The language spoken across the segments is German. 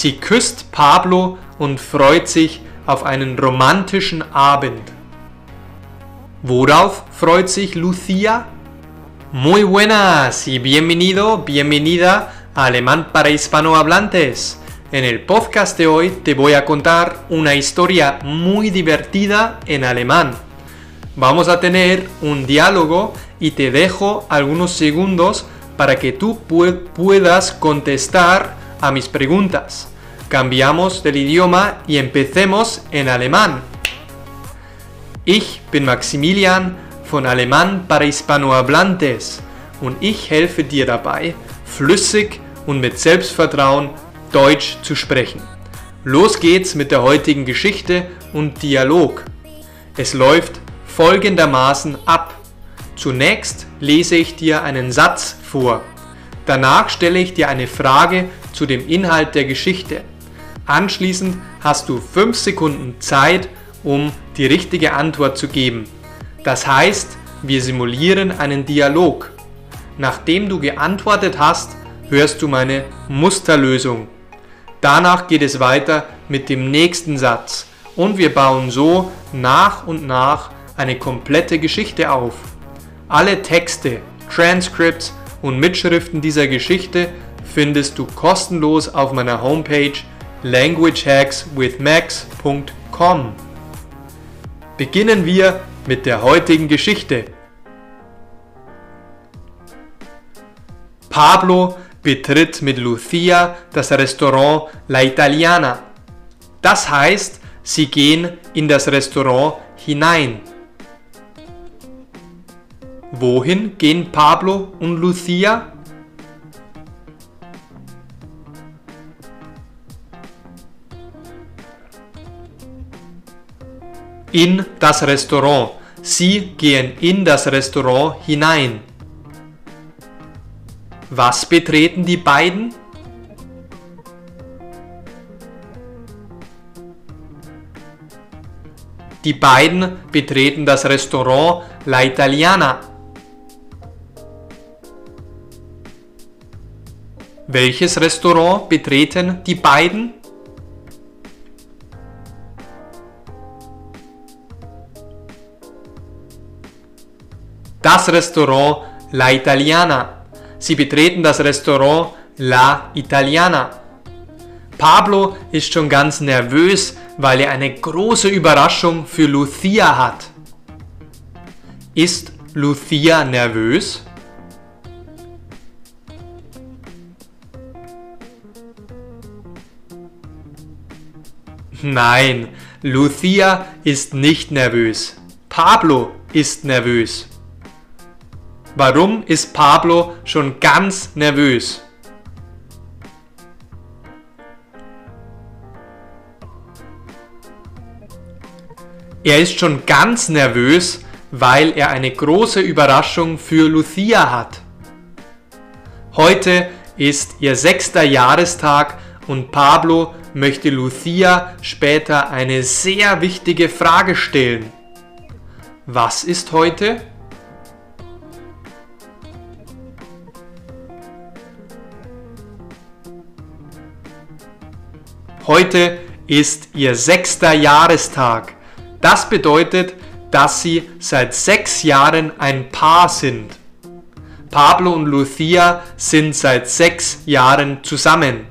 Sie küsst Pablo und freut sich auf einen romantischen Abend. Worauf freut sich Lucia? Muy buenas y bienvenido, bienvenida a Alemán para hispanohablantes. En el podcast de hoy te voy a contar una historia muy divertida en alemán. Vamos a tener un diálogo y te dejo algunos segundos para que tú puedas contestar a mis preguntas. Cambiamos del idioma y empecemos en alemán. Ich bin Maximilian von Alemán para Hispanohablantes und ich helfe dir dabei, flüssig und mit Selbstvertrauen Deutsch zu sprechen. Los geht's mit der heutigen Geschichte und Dialog. Es läuft folgendermaßen ab. Zunächst lese ich dir einen Satz vor. Danach stelle ich dir eine Frage zu dem Inhalt der Geschichte. Anschließend hast du 5 Sekunden Zeit, um die richtige Antwort zu geben. Das heißt, wir simulieren einen Dialog. Nachdem du geantwortet hast, hörst du meine Musterlösung. Danach geht es weiter mit dem nächsten Satz und wir bauen so nach und nach eine komplette Geschichte auf. Alle Texte, Transcripts und Mitschriften dieser Geschichte findest du kostenlos auf meiner Homepage languagehackswithmax.com. Beginnen wir mit der heutigen Geschichte. Pablo betritt mit Lucia das Restaurant La Italiana. Das heißt, sie gehen in das Restaurant hinein. Wohin gehen Pablo und Lucia? In das Restaurant. Sie gehen in das Restaurant hinein. Was betreten die beiden? Die beiden betreten das Restaurant La Italiana. Welches Restaurant betreten die beiden? Das Restaurant La Italiana. Sie betreten das Restaurant La Italiana. Pablo ist schon ganz nervös, weil er eine große Überraschung für Lucia hat. Ist Lucia nervös? Nein, Lucia ist nicht nervös. Pablo ist nervös. Warum ist Pablo schon ganz nervös? Er ist schon ganz nervös, weil er eine große Überraschung für Lucia hat. Heute ist ihr sechster Jahrestag und Pablo möchte Lucia später eine sehr wichtige Frage stellen. Was ist heute? Heute ist ihr sechster Jahrestag. Das bedeutet, dass sie seit sechs Jahren ein Paar sind. Pablo und Lucia sind seit sechs Jahren zusammen.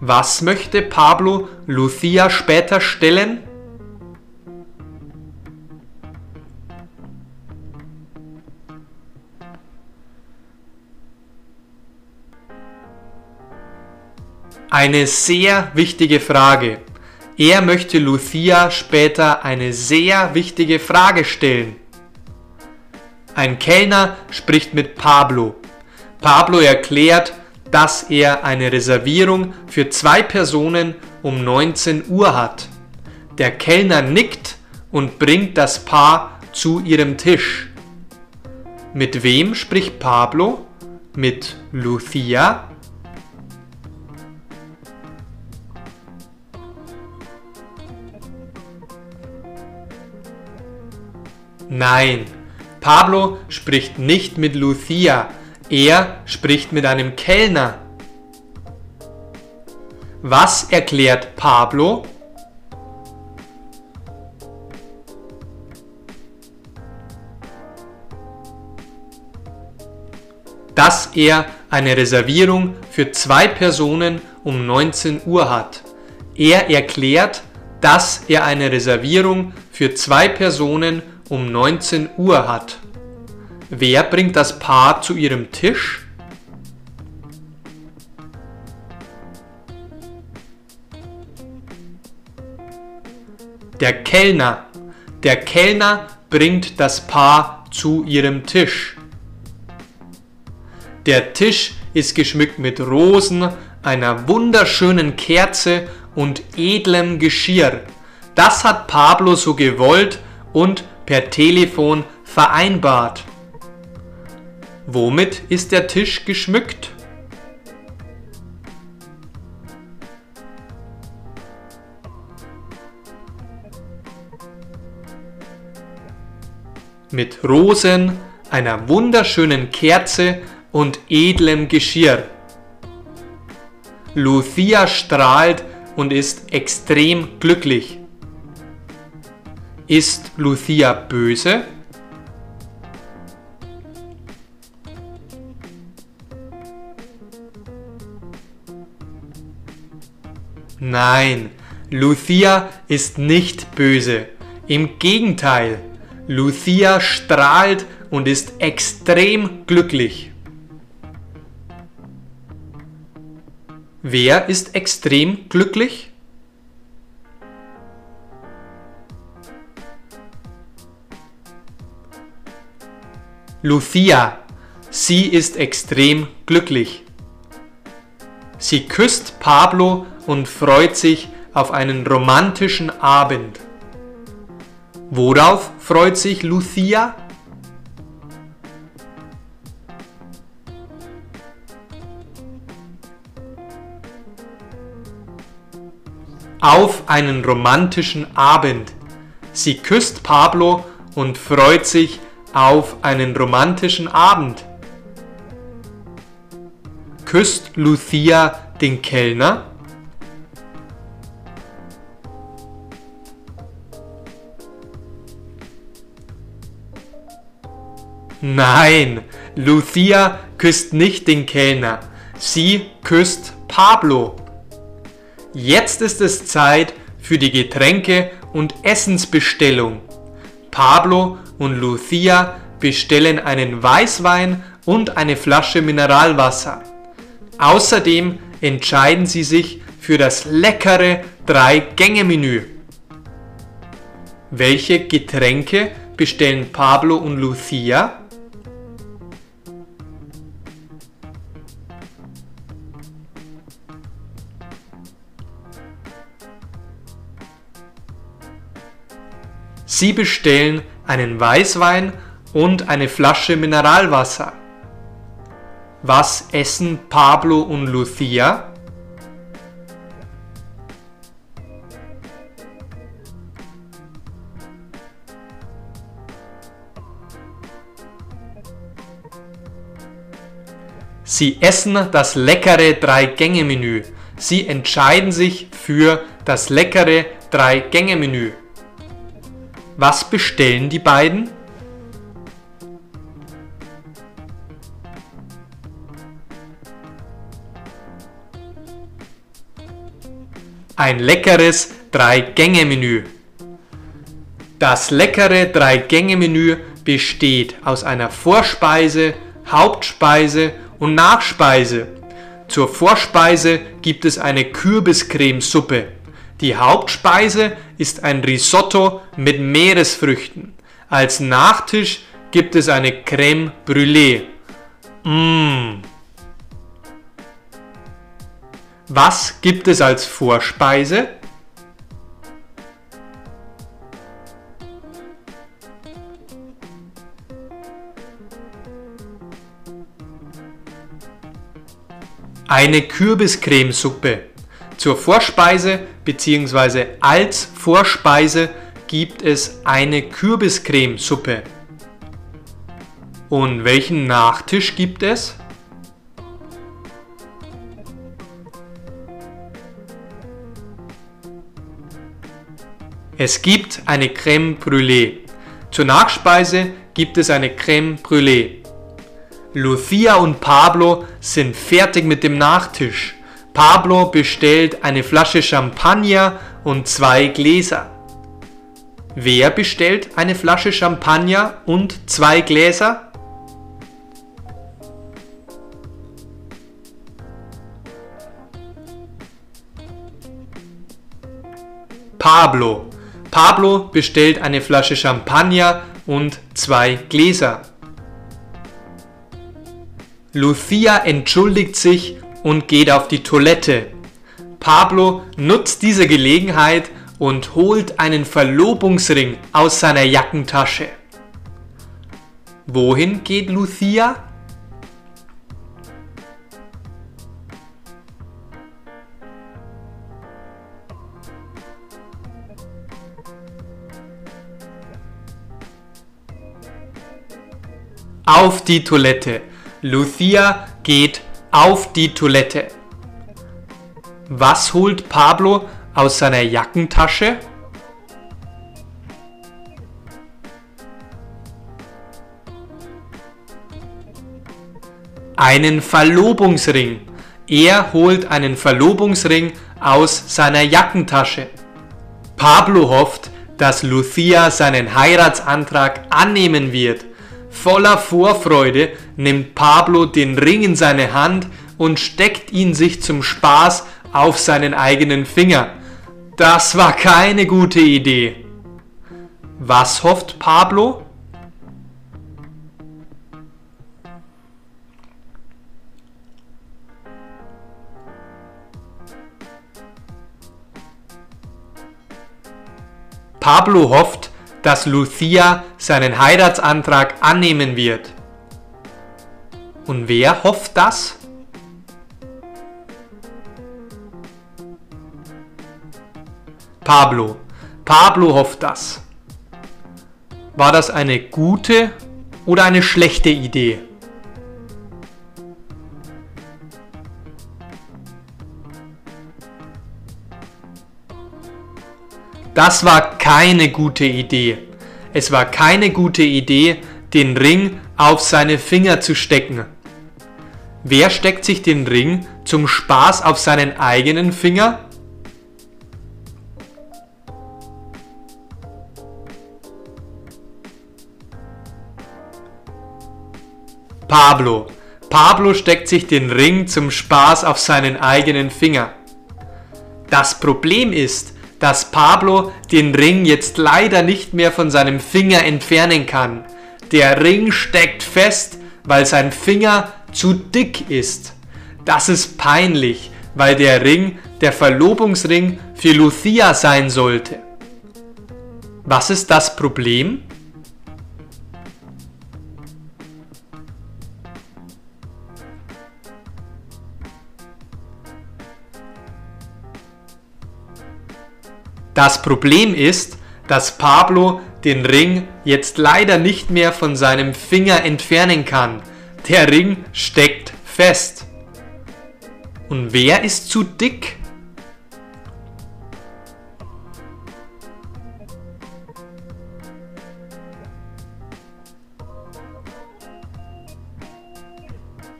Was möchte Pablo Lucia später stellen? Eine sehr wichtige Frage. Er möchte Lucia später eine sehr wichtige Frage stellen. Ein Kellner spricht mit Pablo. Pablo erklärt, dass er eine Reservierung für zwei Personen um 19 Uhr hat. Der Kellner nickt und bringt das Paar zu ihrem Tisch. Mit wem spricht Pablo? Mit Lucia? Nein, Pablo spricht nicht mit Lucia, er spricht mit einem Kellner. Was erklärt Pablo? Dass er eine Reservierung für zwei Personen um 19 Uhr hat. Er erklärt, dass er eine Reservierung für zwei Personen um 19 Uhr hat. Wer bringt das Paar zu ihrem Tisch? Der Kellner. Der Kellner bringt das Paar zu ihrem Tisch. Der Tisch ist geschmückt mit Rosen, einer wunderschönen Kerze und edlem Geschirr. Das hat Pablo so gewollt und per Telefon vereinbart. Womit ist der Tisch geschmückt? Mit Rosen, einer wunderschönen Kerze und edlem Geschirr. Lucia strahlt und ist extrem glücklich. Ist Lucia böse? Nein, Lucia ist nicht böse. Im Gegenteil, Lucia strahlt und ist extrem glücklich. Wer ist extrem glücklich? Lucia, sie ist extrem glücklich. Sie küsst Pablo und freut sich auf einen romantischen Abend. Worauf freut sich Lucia? auf einen romantischen Abend. Sie küsst Pablo und freut sich auf einen romantischen Abend. Küsst Lucia den Kellner? Nein, Lucia küsst nicht den Kellner. Sie küsst Pablo. Jetzt ist es Zeit für die Getränke- und Essensbestellung. Pablo und Lucia bestellen einen Weißwein und eine Flasche Mineralwasser. Außerdem entscheiden sie sich für das leckere Drei-Gänge-Menü. Welche Getränke bestellen Pablo und Lucia? Sie bestellen einen Weißwein und eine Flasche Mineralwasser. Was essen Pablo und Lucia? Sie essen das leckere Drei-Gänge-Menü. Sie entscheiden sich für das leckere Drei-Gänge-Menü. Was bestellen die beiden? Ein leckeres Drei-Gänge-Menü. Das leckere Drei-Gänge-Menü besteht aus einer Vorspeise, Hauptspeise und Nachspeise. Zur Vorspeise gibt es eine Kürbiscremesuppe. Die Hauptspeise ist ein Risotto mit Meeresfrüchten. Als Nachtisch gibt es eine Creme Brûlée. Mmh. Was gibt es als Vorspeise? Eine Kürbiscremesuppe. Zur Vorspeise bzw. als Vorspeise gibt es eine Kürbiscremesuppe. Und welchen Nachtisch gibt es? Es gibt eine Crème Brûlée. Zur Nachspeise gibt es eine Crème Brûlée. Lucia und Pablo sind fertig mit dem Nachtisch. Pablo bestellt eine Flasche Champagner und zwei Gläser. Wer bestellt eine Flasche Champagner und zwei Gläser? Pablo. Pablo bestellt eine Flasche Champagner und zwei Gläser. Lucia entschuldigt sich und geht auf die Toilette. Pablo nutzt diese Gelegenheit und holt einen Verlobungsring aus seiner Jackentasche. Wohin geht Lucia? auf die Toilette. Lucia geht auf die Toilette. Was holt Pablo aus seiner Jackentasche? Einen Verlobungsring. Er holt einen Verlobungsring aus seiner Jackentasche. Pablo hofft, dass Lucia seinen Heiratsantrag annehmen wird. Voller Vorfreude nimmt Pablo den Ring in seine Hand und steckt ihn sich zum Spaß auf seinen eigenen Finger. Das war keine gute Idee. Was hofft Pablo? Pablo hofft, dass Lucia seinen Heiratsantrag annehmen wird. Und wer hofft das? Pablo. Pablo hofft das. War das eine gute oder eine schlechte Idee? Das war keine gute Idee. Es war keine gute Idee, den Ring auf seine Finger zu stecken. Wer steckt sich den Ring zum Spaß auf seinen eigenen Finger? Pablo. Pablo steckt sich den Ring zum Spaß auf seinen eigenen Finger. Das Problem ist, dass Pablo den Ring jetzt leider nicht mehr von seinem Finger entfernen kann. Der Ring steckt fest, weil sein Finger zu dick ist. Das ist peinlich, weil der Ring der Verlobungsring für Lucia sein sollte. Was ist das Problem? Das Problem ist, dass Pablo den Ring jetzt leider nicht mehr von seinem Finger entfernen kann. Der Ring steckt fest. Und wer ist zu dick?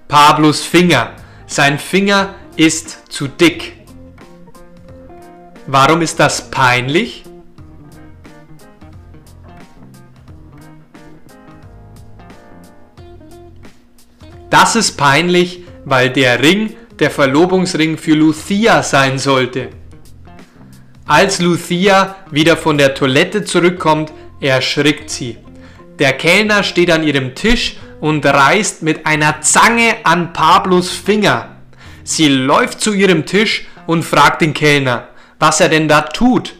Pablos Finger. Sein Finger ist zu dick. Warum ist das peinlich? Das ist peinlich, weil der Ring der Verlobungsring für Lucia sein sollte. Als Lucia wieder von der Toilette zurückkommt, erschrickt sie. Der Kellner steht an ihrem Tisch und reißt mit einer Zange an Pablos Finger. Sie läuft zu ihrem Tisch und fragt den Kellner, was er denn da tut.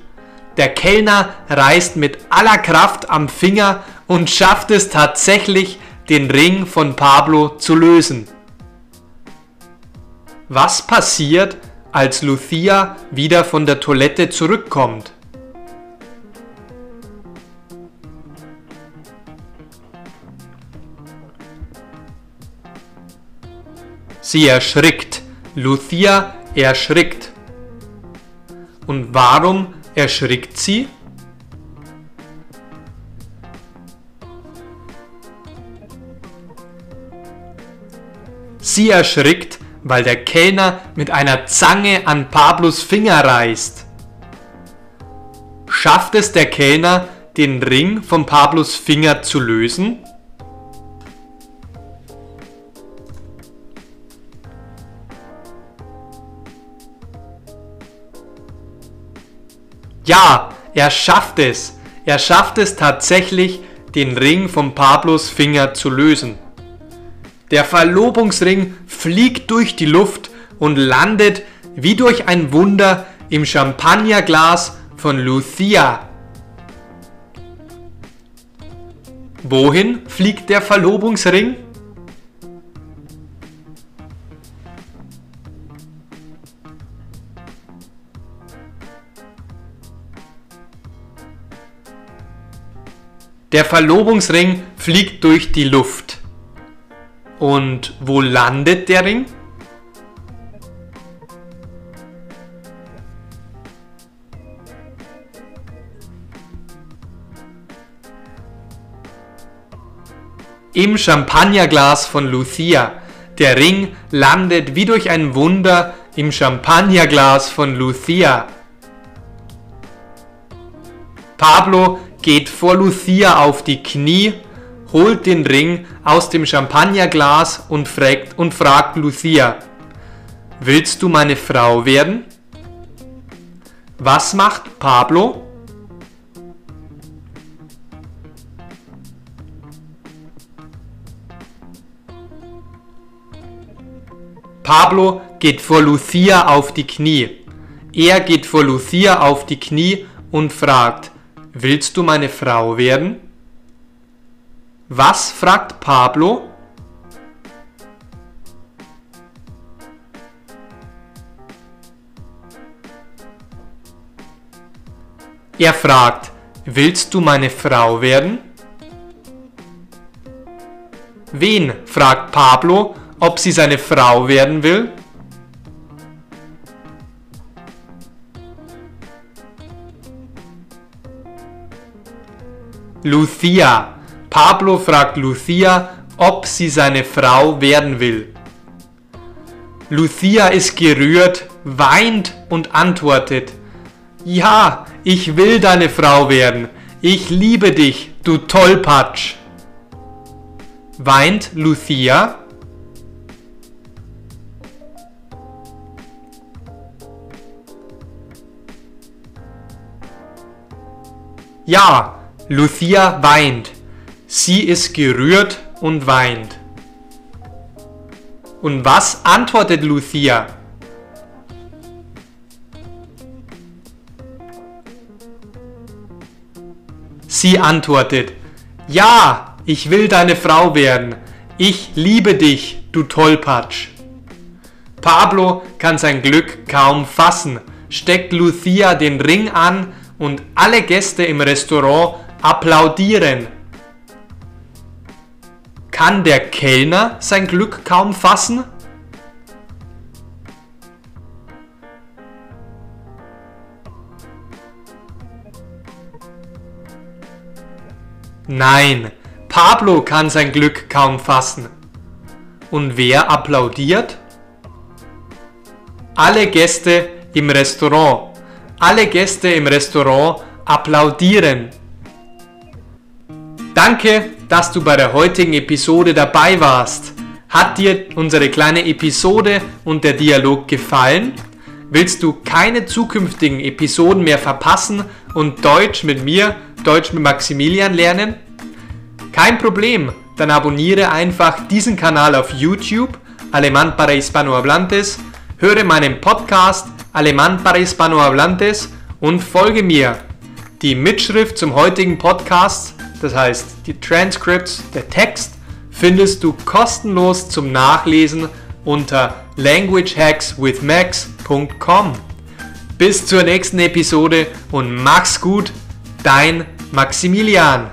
Der Kellner reißt mit aller Kraft am Finger und schafft es tatsächlich, den Ring von Pablo zu lösen. Was passiert, als Lucia wieder von der Toilette zurückkommt? Sie erschrickt. Lucia erschrickt. Und warum erschrickt sie? Sie erschrickt, weil der Kellner mit einer Zange an Pablos Finger reißt. Schafft es der Kellner, den Ring von Pablos Finger zu lösen? Ja, er schafft es. Er schafft es tatsächlich, den Ring von Pablos Finger zu lösen. Der Verlobungsring fliegt durch die Luft und landet wie durch ein Wunder im Champagnerglas von Lucia. Wohin fliegt der Verlobungsring? Der Verlobungsring fliegt durch die Luft. Und wo landet der Ring? Im Champagnerglas von Lucia. Der Ring landet wie durch ein Wunder im Champagnerglas von Lucia. Pablo geht vor Lucia auf die Knie, holt den Ring aus dem Champagnerglas und fragt, und fragt Lucia, willst du meine Frau werden? Was macht Pablo? Pablo geht vor Lucia auf die Knie. Er geht vor Lucia auf die Knie und fragt, Willst du meine Frau werden? Was fragt Pablo? Er fragt, willst du meine Frau werden? Wen fragt Pablo, ob sie seine Frau werden will? Lucia. Pablo fragt Lucia, ob sie seine Frau werden will. Lucia ist gerührt, weint und antwortet, Ja, ich will deine Frau werden. Ich liebe dich, du Tollpatsch. Weint Lucia? Ja, Lucia weint. Sie ist gerührt und weint. Und was antwortet Lucia? Sie antwortet, ja, ich will deine Frau werden. Ich liebe dich, du Tollpatsch. Pablo kann sein Glück kaum fassen, steckt Lucia den Ring an und alle Gäste im Restaurant applaudieren. Kann der Kellner sein Glück kaum fassen? Nein, Pablo kann sein Glück kaum fassen. Und wer applaudiert? Alle Gäste im Restaurant. Alle Gäste im Restaurant applaudieren. Danke, dass du bei der heutigen Episode dabei warst. Hat dir unsere kleine Episode und der Dialog gefallen? Willst du keine zukünftigen Episoden mehr verpassen und Deutsch mit mir, Deutsch mit Maximilian lernen? Kein Problem, dann abonniere einfach diesen Kanal auf YouTube, Alemán para Hispanohablantes, höre meinen Podcast Alemán para Hispanohablantes und folge mir. Die Mitschrift zum heutigen Podcast das heißt, die Transcripts, der Text, findest du kostenlos zum Nachlesen unter languagehackswithmax.com. Bis zur nächsten Episode und mach's gut, dein Maximilian.